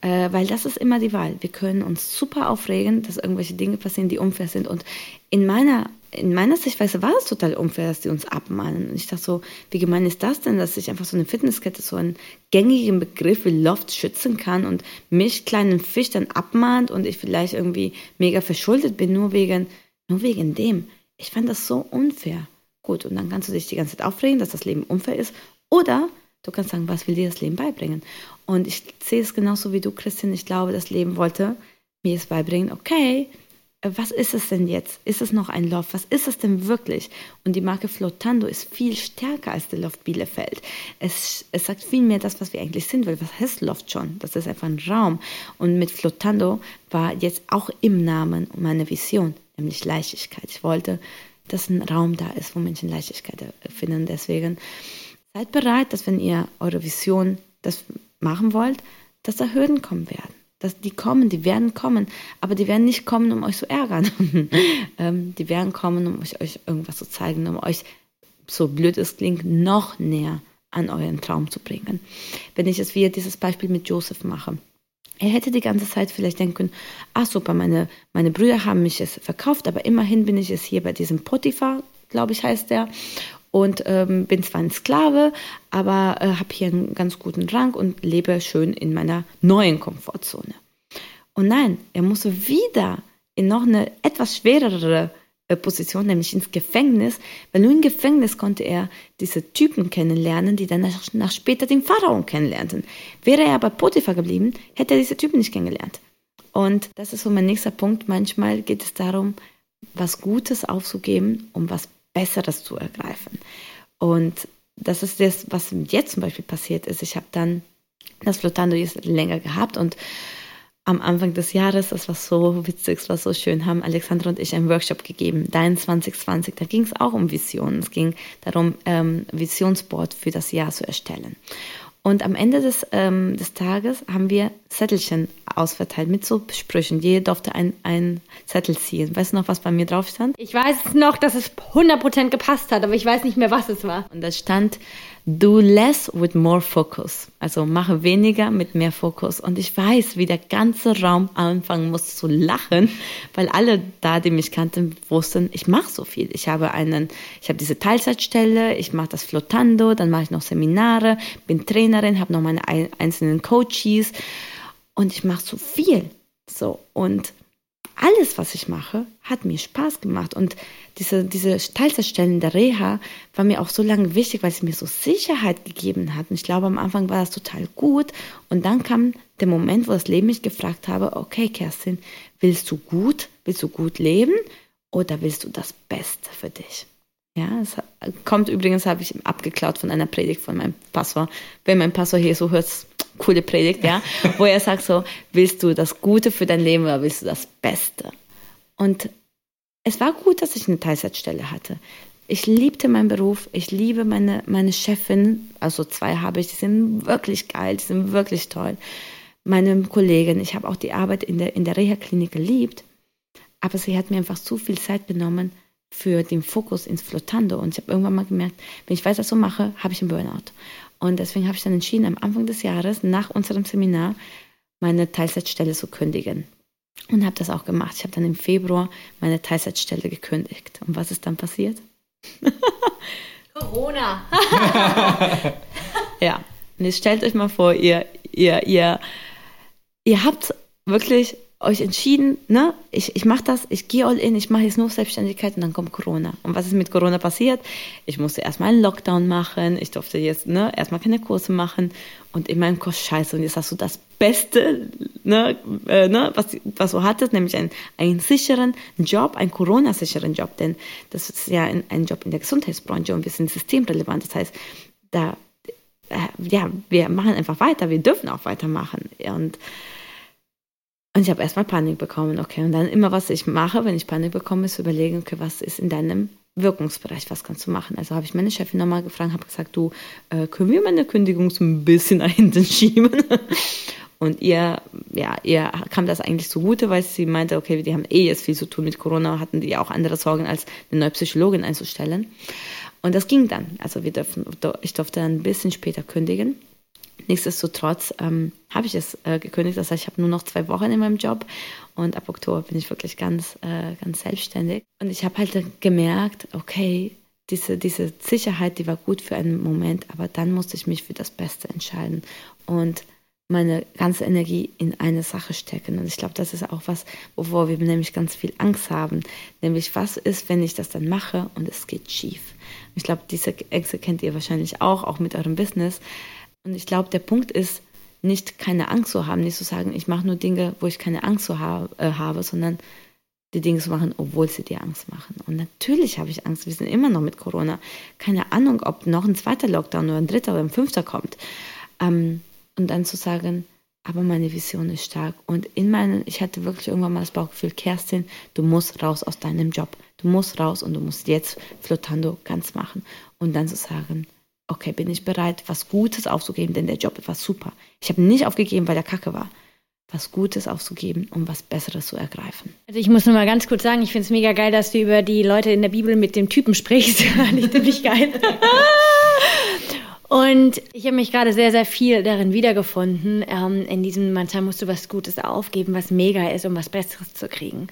äh, weil das ist immer die Wahl. Wir können uns super aufregen, dass irgendwelche Dinge passieren, die unfair sind. Und in meiner in meiner Sichtweise war es total unfair, dass die uns abmahnen. Und ich dachte so, wie gemein ist das denn, dass sich einfach so eine Fitnesskette so einen gängigen Begriff wie Loft schützen kann und mich, kleinen Fisch, dann abmahnt und ich vielleicht irgendwie mega verschuldet bin, nur wegen, nur wegen dem. Ich fand das so unfair. Gut, und dann kannst du dich die ganze Zeit aufregen, dass das Leben unfair ist. Oder du kannst sagen, was will dir das Leben beibringen? Und ich sehe es genauso wie du, Christian. Ich glaube, das Leben wollte mir es beibringen, okay, was ist es denn jetzt? Ist es noch ein Loft? Was ist es denn wirklich? Und die Marke Flotando ist viel stärker als der Loft Bielefeld. Es, es sagt viel mehr das, was wir eigentlich sind, weil was heißt Loft schon? Das ist einfach ein Raum. Und mit Flotando war jetzt auch im Namen meine Vision, nämlich Leichtigkeit. Ich wollte, dass ein Raum da ist, wo Menschen Leichtigkeit finden. Deswegen seid bereit, dass wenn ihr eure Vision das machen wollt, dass da Hürden kommen werden dass die kommen, die werden kommen, aber die werden nicht kommen, um euch zu ärgern. ähm, die werden kommen, um euch, euch irgendwas zu zeigen, um euch, so blöd es klingt, noch näher an euren Traum zu bringen. Wenn ich jetzt wieder dieses Beispiel mit Joseph mache. Er hätte die ganze Zeit vielleicht denken können, ach super, meine, meine Brüder haben mich es verkauft, aber immerhin bin ich jetzt hier bei diesem Potiphar, glaube ich heißt der, und ähm, bin zwar ein Sklave, aber äh, habe hier einen ganz guten Rang und lebe schön in meiner neuen Komfortzone. Und nein, er musste wieder in noch eine etwas schwerere äh, Position, nämlich ins Gefängnis, weil nur im Gefängnis konnte er diese Typen kennenlernen, die dann nach, nach später den Pharao kennenlernten. Wäre er bei Potiphar geblieben, hätte er diese Typen nicht kennengelernt. Und das ist so mein nächster Punkt. Manchmal geht es darum, was Gutes aufzugeben, um was Besseres zu ergreifen. Und das ist das, was jetzt zum Beispiel passiert ist. Ich habe dann das Flotando jetzt länger gehabt und am Anfang des Jahres, das war so witzig, das war so schön, haben Alexandra und ich einen Workshop gegeben, Dein 2020. Da ging es auch um Visionen. Es ging darum, ähm, Visionsboard für das Jahr zu erstellen. Und am Ende des, ähm, des Tages haben wir Zettelchen ausverteilt mit so Sprüchen. Jeder durfte ein, ein Zettel ziehen. Weißt du noch, was bei mir drauf stand? Ich weiß noch, dass es 100% gepasst hat, aber ich weiß nicht mehr, was es war. Und da stand Do less with more focus. Also mache weniger mit mehr Fokus. Und ich weiß, wie der ganze Raum anfangen muss zu lachen, weil alle da, die mich kannten, wussten, ich mache so viel. Ich habe einen, ich habe diese Teilzeitstelle, ich mache das Flotando, dann mache ich noch Seminare, bin Trainerin, habe noch meine einzelnen Coaches und ich mache so viel. So und alles, was ich mache, hat mir Spaß gemacht. Und diese, diese Teilzeitstellen der Reha war mir auch so lange wichtig, weil sie mir so Sicherheit gegeben hat. Und ich glaube, am Anfang war das total gut. Und dann kam der Moment, wo das Leben mich gefragt habe, okay, Kerstin, willst du gut, willst du gut leben oder willst du das Beste für dich? Ja, es kommt übrigens, habe ich abgeklaut von einer Predigt von meinem Pastor. Wenn mein Pastor hier so hört, coole Predigt, ja, wo er sagt so, willst du das Gute für dein Leben oder willst du das Beste? Und es war gut, dass ich eine Teilzeitstelle hatte. Ich liebte meinen Beruf, ich liebe meine, meine Chefin, also zwei habe ich, die sind wirklich geil, die sind wirklich toll. Meine Kollegin, ich habe auch die Arbeit in der, in der Reha-Klinik geliebt, aber sie hat mir einfach zu viel Zeit genommen für den Fokus ins Flotando und ich habe irgendwann mal gemerkt, wenn ich weiter so mache, habe ich einen Burnout. Und deswegen habe ich dann entschieden, am Anfang des Jahres, nach unserem Seminar, meine Teilzeitstelle zu kündigen. Und habe das auch gemacht. Ich habe dann im Februar meine Teilzeitstelle gekündigt. Und was ist dann passiert? Corona. ja. Und jetzt stellt euch mal vor, ihr, ihr, ihr, ihr habt wirklich euch entschieden, ne, ich, ich mache das, ich gehe all in, ich mache jetzt nur Selbstständigkeit und dann kommt Corona. Und was ist mit Corona passiert? Ich musste erstmal einen Lockdown machen, ich durfte jetzt ne, erstmal keine Kurse machen und in meinem Kurs scheiße. Und jetzt hast du das Beste, ne, äh, ne, was, was du hattest, nämlich einen, einen sicheren Job, einen Corona-sicheren Job, denn das ist ja ein, ein Job in der Gesundheitsbranche und wir sind systemrelevant. Das heißt, da, äh, ja, wir machen einfach weiter, wir dürfen auch weitermachen. Und und ich habe erstmal Panik bekommen, okay. Und dann immer, was ich mache, wenn ich Panik bekomme, ist überlegen, okay, was ist in deinem Wirkungsbereich, was kannst du machen? Also habe ich meine Chefin nochmal gefragt, habe gesagt, du, äh, können wir meine Kündigung so ein bisschen nach hinten schieben? Und ihr, ja, ihr kam das eigentlich zugute, weil sie meinte, okay, die haben eh jetzt viel zu tun mit Corona, hatten die auch andere Sorgen, als eine neue Psychologin einzustellen. Und das ging dann. Also wir dürfen, ich durfte dann ein bisschen später kündigen. Nichtsdestotrotz ähm, habe ich es äh, gekündigt. Das heißt, ich habe nur noch zwei Wochen in meinem Job und ab Oktober bin ich wirklich ganz, äh, ganz selbstständig. Und ich habe halt gemerkt, okay, diese, diese Sicherheit, die war gut für einen Moment, aber dann musste ich mich für das Beste entscheiden und meine ganze Energie in eine Sache stecken. Und ich glaube, das ist auch was, wovor wir nämlich ganz viel Angst haben. Nämlich, was ist, wenn ich das dann mache und es geht schief? Ich glaube, diese Ängste kennt ihr wahrscheinlich auch, auch mit eurem Business. Und ich glaube, der Punkt ist, nicht keine Angst zu haben, nicht zu sagen, ich mache nur Dinge, wo ich keine Angst zu ha äh, habe, sondern die Dinge zu machen, obwohl sie dir Angst machen. Und natürlich habe ich Angst. Wir sind immer noch mit Corona. Keine Ahnung, ob noch ein zweiter Lockdown oder ein dritter oder ein fünfter kommt. Ähm, und dann zu sagen, aber meine Vision ist stark. Und in meinen, ich hatte wirklich irgendwann mal das Bauchgefühl, Kerstin, du musst raus aus deinem Job. Du musst raus und du musst jetzt Flotando ganz machen. Und dann zu sagen, okay, bin ich bereit, was Gutes aufzugeben, denn der Job war super. Ich habe nicht aufgegeben, weil er kacke war. Was Gutes aufzugeben, um was Besseres zu ergreifen. Also ich muss nur mal ganz kurz sagen, ich finde es mega geil, dass du über die Leute in der Bibel mit dem Typen sprichst. ich ziemlich geil. Und ich habe mich gerade sehr, sehr viel darin wiedergefunden. Ähm, in diesem, manchmal musst du was Gutes aufgeben, was mega ist, um was Besseres zu kriegen.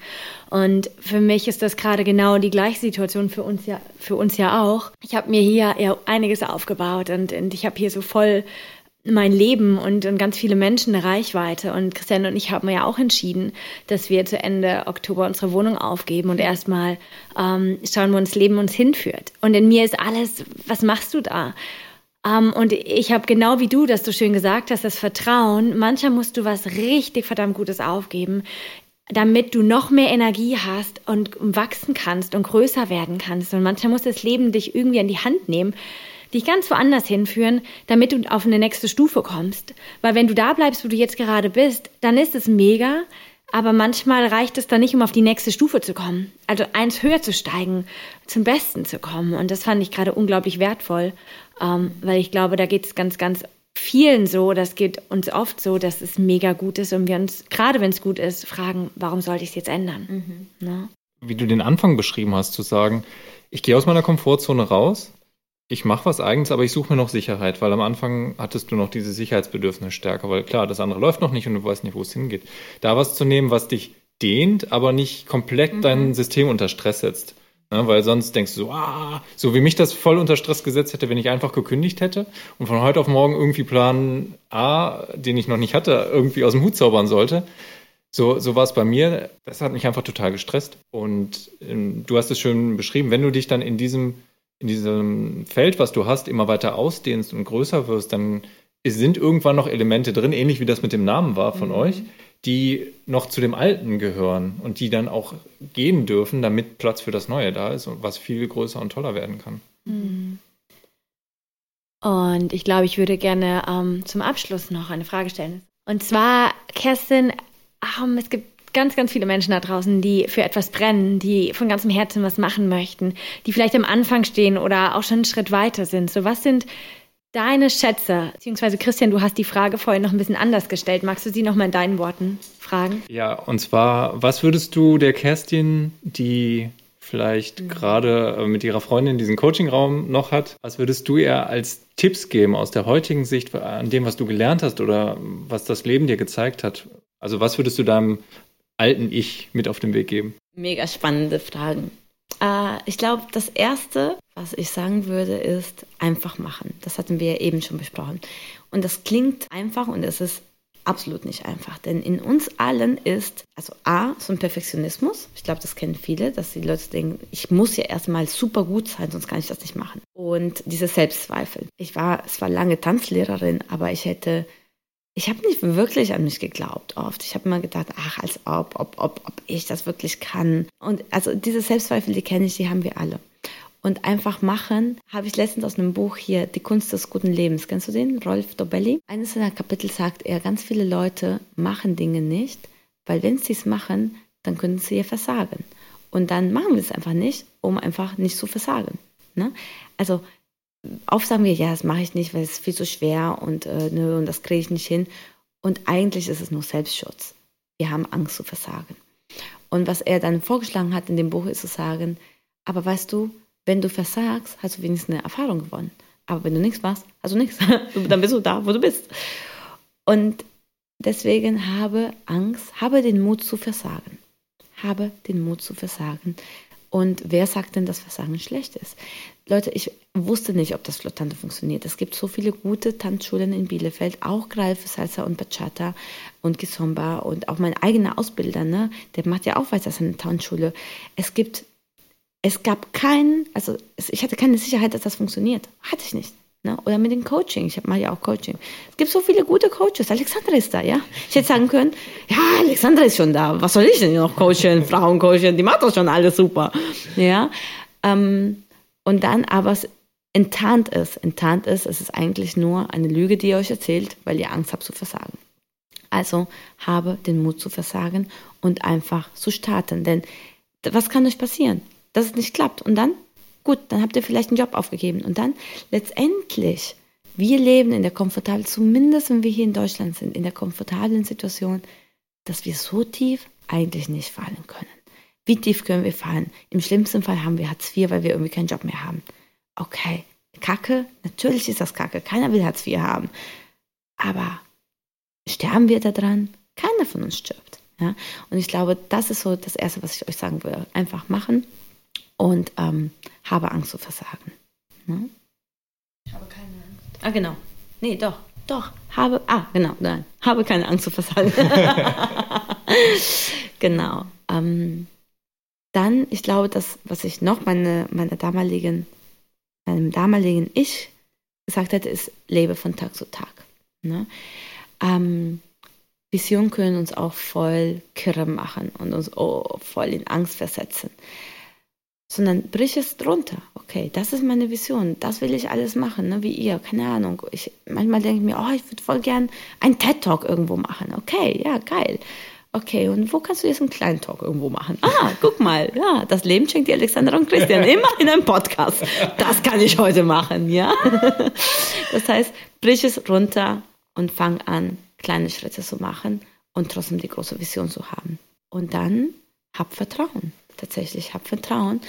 Und für mich ist das gerade genau die gleiche Situation für uns ja, für uns ja auch. Ich habe mir hier ja einiges aufgebaut und, und ich habe hier so voll mein Leben und, und ganz viele Menschen eine Reichweite. Und Christian und ich haben ja auch entschieden, dass wir zu Ende Oktober unsere Wohnung aufgeben und erstmal ähm, schauen, wo uns Leben uns hinführt. Und in mir ist alles, was machst du da? Um, ähm, und ich habe genau wie du, dass du schön gesagt hast, das Vertrauen. Manchmal musst du was richtig verdammt Gutes aufgeben, damit du noch mehr Energie hast und wachsen kannst und größer werden kannst. Und manchmal muss das Leben dich irgendwie an die Hand nehmen, dich ganz woanders hinführen, damit du auf eine nächste Stufe kommst. Weil wenn du da bleibst, wo du jetzt gerade bist, dann ist es mega, aber manchmal reicht es dann nicht, um auf die nächste Stufe zu kommen. Also eins höher zu steigen, zum Besten zu kommen. Und das fand ich gerade unglaublich wertvoll, ähm, weil ich glaube, da geht es ganz, ganz vielen so, das geht uns oft so, dass es mega gut ist und wir uns, gerade wenn es gut ist, fragen, warum sollte ich es jetzt ändern? Mhm. Ne? Wie du den Anfang beschrieben hast, zu sagen, ich gehe aus meiner Komfortzone raus, ich mache was eigenes, aber ich suche mir noch Sicherheit, weil am Anfang hattest du noch diese Sicherheitsbedürfnis stärker, weil klar, das andere läuft noch nicht und du weißt nicht, wo es hingeht. Da was zu nehmen, was dich dehnt, aber nicht komplett mhm. dein System unter Stress setzt. Ja, weil sonst denkst du so, ah, so wie mich das voll unter Stress gesetzt hätte, wenn ich einfach gekündigt hätte und von heute auf morgen irgendwie Plan A, den ich noch nicht hatte, irgendwie aus dem Hut zaubern sollte. So, so war es bei mir. Das hat mich einfach total gestresst. Und ähm, du hast es schön beschrieben, wenn du dich dann in diesem, in diesem Feld, was du hast, immer weiter ausdehnst und größer wirst, dann sind irgendwann noch Elemente drin, ähnlich wie das mit dem Namen war von mhm. euch, die noch zu dem Alten gehören und die dann auch gehen dürfen, damit Platz für das Neue da ist und was viel größer und toller werden kann. Mhm. Und ich glaube, ich würde gerne ähm, zum Abschluss noch eine Frage stellen. Und zwar, Kerstin, ähm, es gibt ganz, ganz viele Menschen da draußen, die für etwas brennen, die von ganzem Herzen was machen möchten, die vielleicht am Anfang stehen oder auch schon einen Schritt weiter sind. So, was sind Deine Schätze, beziehungsweise Christian, du hast die Frage vorhin noch ein bisschen anders gestellt. Magst du sie noch mal in deinen Worten fragen? Ja, und zwar, was würdest du der Kerstin, die vielleicht mhm. gerade äh, mit ihrer Freundin diesen Coachingraum noch hat, was würdest du ihr als Tipps geben aus der heutigen Sicht an dem, was du gelernt hast oder was das Leben dir gezeigt hat? Also was würdest du deinem alten Ich mit auf den Weg geben? Mega spannende Fragen. Äh, ich glaube, das Erste, was ich sagen würde, ist einfach machen. Das hatten wir eben schon besprochen. Und das klingt einfach und es ist absolut nicht einfach. Denn in uns allen ist, also A, so ein Perfektionismus. Ich glaube, das kennen viele, dass die Leute denken, ich muss ja erstmal super gut sein, sonst kann ich das nicht machen. Und diese Selbstzweifel. Ich war zwar lange Tanzlehrerin, aber ich hätte ich habe nicht wirklich an mich geglaubt oft. Ich habe immer gedacht, ach, als ob, ob, ob, ob ich das wirklich kann. Und also diese Selbstzweifel, die kenne ich, die haben wir alle. Und einfach machen, habe ich letztens aus einem Buch hier, Die Kunst des guten Lebens. Kennst du den? Rolf Dobelli. Eines seiner Kapitel sagt er, ganz viele Leute machen Dinge nicht, weil wenn sie es machen, dann können sie ja versagen. Und dann machen wir es einfach nicht, um einfach nicht zu versagen. Ne? Also oft sagen wir, ja, das mache ich nicht, weil es viel zu schwer und äh, nö, und das kriege ich nicht hin. Und eigentlich ist es nur Selbstschutz. Wir haben Angst zu versagen. Und was er dann vorgeschlagen hat in dem Buch, ist zu sagen, aber weißt du, wenn du versagst, hast du wenigstens eine Erfahrung gewonnen. Aber wenn du nichts machst, hast du nichts. dann bist du da, wo du bist. Und deswegen habe Angst, habe den Mut zu versagen. Habe den Mut zu versagen. Und wer sagt denn, dass Versagen schlecht ist? Leute, ich wusste nicht, ob das Flottante funktioniert. Es gibt so viele gute Tanzschulen in Bielefeld, auch gerade Salsa und Bachata und Kizomba und auch mein eigener Ausbilder, ne, der macht ja auch weiter seine Tanzschule. Es gibt, es gab keinen, also ich hatte keine Sicherheit, dass das funktioniert. Hatte ich nicht. Ne? Oder mit dem Coaching. Ich mache ja auch Coaching. Es gibt so viele gute Coaches. Alexandra ist da, ja. Ich hätte sagen können, ja, Alexandra ist schon da. Was soll ich denn noch coachen? Frauen coachen, die macht doch schon alles super. Ja. Ähm, und dann aber es enttarnt ist. Enttarnt ist, es ist eigentlich nur eine Lüge, die ihr euch erzählt, weil ihr Angst habt zu versagen. Also habe den Mut zu versagen und einfach zu starten. Denn was kann euch passieren? Dass es nicht klappt. Und dann Gut, dann habt ihr vielleicht einen Job aufgegeben. Und dann letztendlich, wir leben in der komfortablen, zumindest wenn wir hier in Deutschland sind, in der komfortablen Situation, dass wir so tief eigentlich nicht fallen können. Wie tief können wir fallen? Im schlimmsten Fall haben wir Hartz IV, weil wir irgendwie keinen Job mehr haben. Okay, Kacke, natürlich ist das Kacke. Keiner will Hartz IV haben. Aber sterben wir daran? Keiner von uns stirbt. Ja? Und ich glaube, das ist so das Erste, was ich euch sagen würde. Einfach machen und ähm, habe Angst zu versagen. Ne? Ich habe keine Angst. Ah, genau. Nee, doch. Doch, Doch, habe, ah, genau, nein, habe keine Angst zu versagen. genau. Ähm, dann, ich glaube, das, was ich noch meine, meine damaligen, meinem damaligen Ich gesagt hätte, ist, lebe von Tag zu Tag. Ne? Ähm, Visionen können uns auch voll kirre machen und uns oh, voll in Angst versetzen. Sondern brich es drunter. Okay, das ist meine Vision. Das will ich alles machen, ne, wie ihr. Keine Ahnung. Ich, manchmal denke ich mir, oh, ich würde voll gern einen TED-Talk irgendwo machen. Okay, ja, geil. Okay, und wo kannst du jetzt einen kleinen Talk irgendwo machen? Ah, guck mal, ja, das Leben schenkt die Alexandra und Christian immer in einem Podcast. Das kann ich heute machen, ja. Das heißt, brich es runter und fang an, kleine Schritte zu machen und trotzdem die große Vision zu haben. Und dann hab Vertrauen. Tatsächlich, hab Vertrauen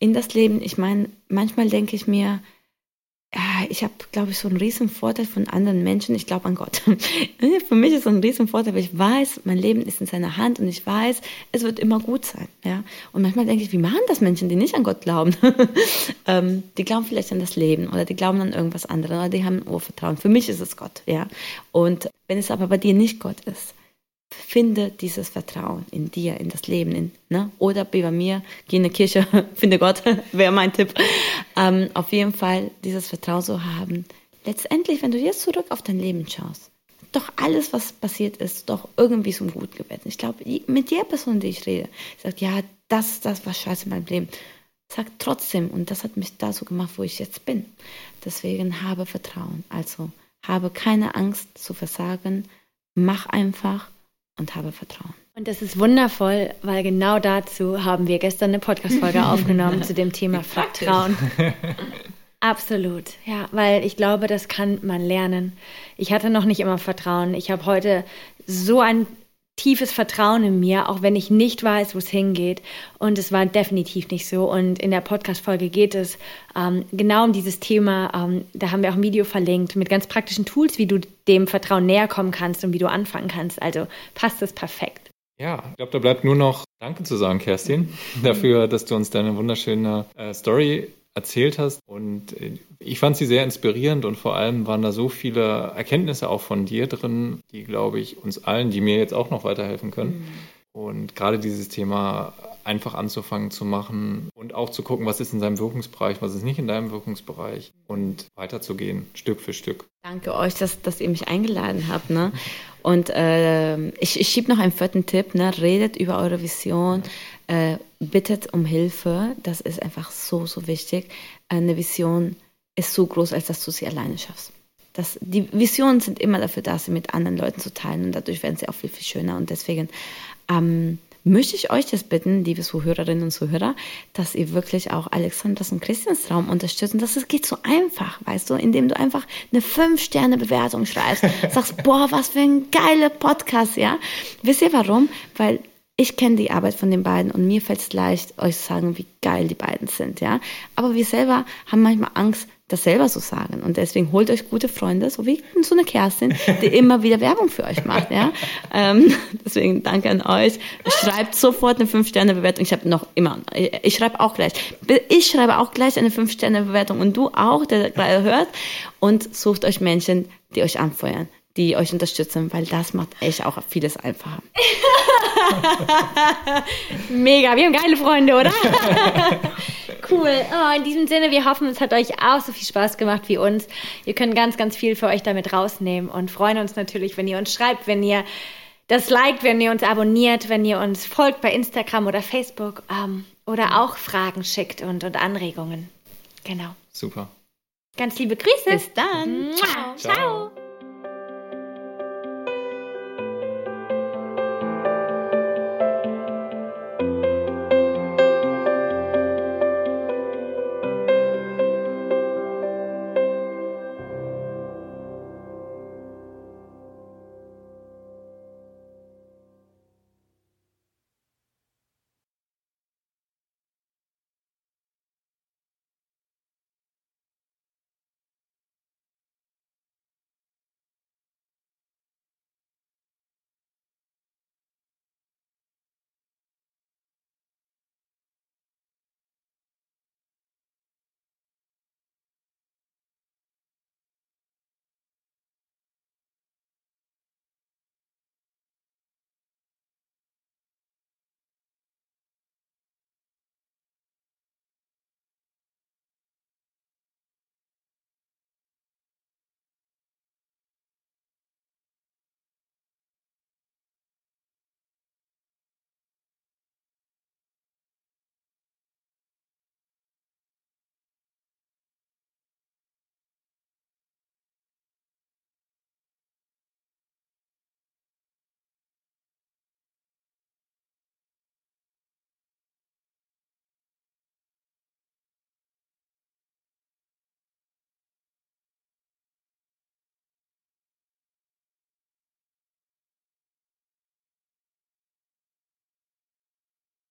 in das Leben. Ich meine, manchmal denke ich mir, ich habe, glaube ich, so einen riesen Vorteil von anderen Menschen. Ich glaube an Gott. Für mich ist es ein riesen Vorteil, weil ich weiß, mein Leben ist in seiner Hand und ich weiß, es wird immer gut sein. Ja? Und manchmal denke ich, wie machen das Menschen, die nicht an Gott glauben? ähm, die glauben vielleicht an das Leben oder die glauben an irgendwas anderes oder die haben ein Urvertrauen. Für mich ist es Gott. Ja? Und wenn es aber bei dir nicht Gott ist, finde dieses Vertrauen in dir, in das Leben. In, ne? Oder wie bei mir, geh in die Kirche, finde Gott, wäre mein Tipp. Ähm, auf jeden Fall dieses Vertrauen zu haben. Letztendlich, wenn du jetzt zurück auf dein Leben schaust, doch alles, was passiert ist, doch irgendwie zum Gut gewesen. Ich glaube, mit der Person, die ich rede, sagt, ja, das, das war scheiße in meinem Leben. Sagt trotzdem, und das hat mich dazu gemacht, wo ich jetzt bin. Deswegen habe Vertrauen. Also habe keine Angst zu versagen. Mach einfach und habe Vertrauen. Und das ist wundervoll, weil genau dazu haben wir gestern eine Podcast-Folge aufgenommen zu dem Thema Vertrauen. Absolut, ja, weil ich glaube, das kann man lernen. Ich hatte noch nicht immer Vertrauen. Ich habe heute so ein tiefes Vertrauen in mir, auch wenn ich nicht weiß, wo es hingeht. Und es war definitiv nicht so. Und in der Podcast-Folge geht es ähm, genau um dieses Thema. Ähm, da haben wir auch ein Video verlinkt mit ganz praktischen Tools, wie du dem Vertrauen näher kommen kannst und wie du anfangen kannst. Also passt es perfekt. Ja, ich glaube, da bleibt nur noch Danke zu sagen, Kerstin, dafür, dass du uns deine wunderschöne äh, Story erzählt hast. Und äh, ich fand sie sehr inspirierend und vor allem waren da so viele Erkenntnisse auch von dir drin, die, glaube ich, uns allen, die mir jetzt auch noch weiterhelfen können. Mhm. Und gerade dieses Thema einfach anzufangen zu machen und auch zu gucken, was ist in seinem Wirkungsbereich, was ist nicht in deinem Wirkungsbereich und weiterzugehen, Stück für Stück. Danke euch, dass, dass ihr mich eingeladen habt. Ne? Und äh, ich, ich schiebe noch einen vierten Tipp, ne? redet über eure Vision, äh, bittet um Hilfe. Das ist einfach so, so wichtig. Eine Vision ist so groß, als dass du sie alleine schaffst. Das, die Visionen sind immer dafür da, sie mit anderen Leuten zu teilen und dadurch werden sie auch viel, viel schöner. Und deswegen ähm, möchte ich euch das bitten, liebe Zuhörerinnen und Zuhörer, dass ihr wirklich auch Alexandras und Christians Traum unterstützt. Und das geht so einfach, weißt du, indem du einfach eine 5-Sterne-Bewertung schreibst, sagst, boah, was für ein geiler Podcast, ja. Wisst ihr warum? Weil ich kenne die Arbeit von den beiden und mir fällt es leicht, euch zu sagen, wie geil die beiden sind, ja. Aber wir selber haben manchmal Angst, das selber zu sagen. Und deswegen holt euch gute Freunde, so wie so eine Kerstin, die immer wieder Werbung für euch macht, ja. Ähm, deswegen danke an euch. Schreibt sofort eine 5-Sterne-Bewertung. Ich habe noch immer, ich schreibe auch gleich. Ich schreibe auch gleich eine 5-Sterne-Bewertung und du auch, der gerade hört. Und sucht euch Menschen, die euch anfeuern die euch unterstützen, weil das macht echt auch vieles einfacher. Mega, wir haben geile Freunde, oder? cool. Oh, in diesem Sinne, wir hoffen, es hat euch auch so viel Spaß gemacht wie uns. Ihr könnt ganz, ganz viel für euch damit rausnehmen und freuen uns natürlich, wenn ihr uns schreibt, wenn ihr das liked, wenn ihr uns abonniert, wenn ihr uns folgt bei Instagram oder Facebook ähm, oder auch Fragen schickt und, und Anregungen. Genau. Super. Ganz liebe Grüße. Bis dann. Ciao. Ciao.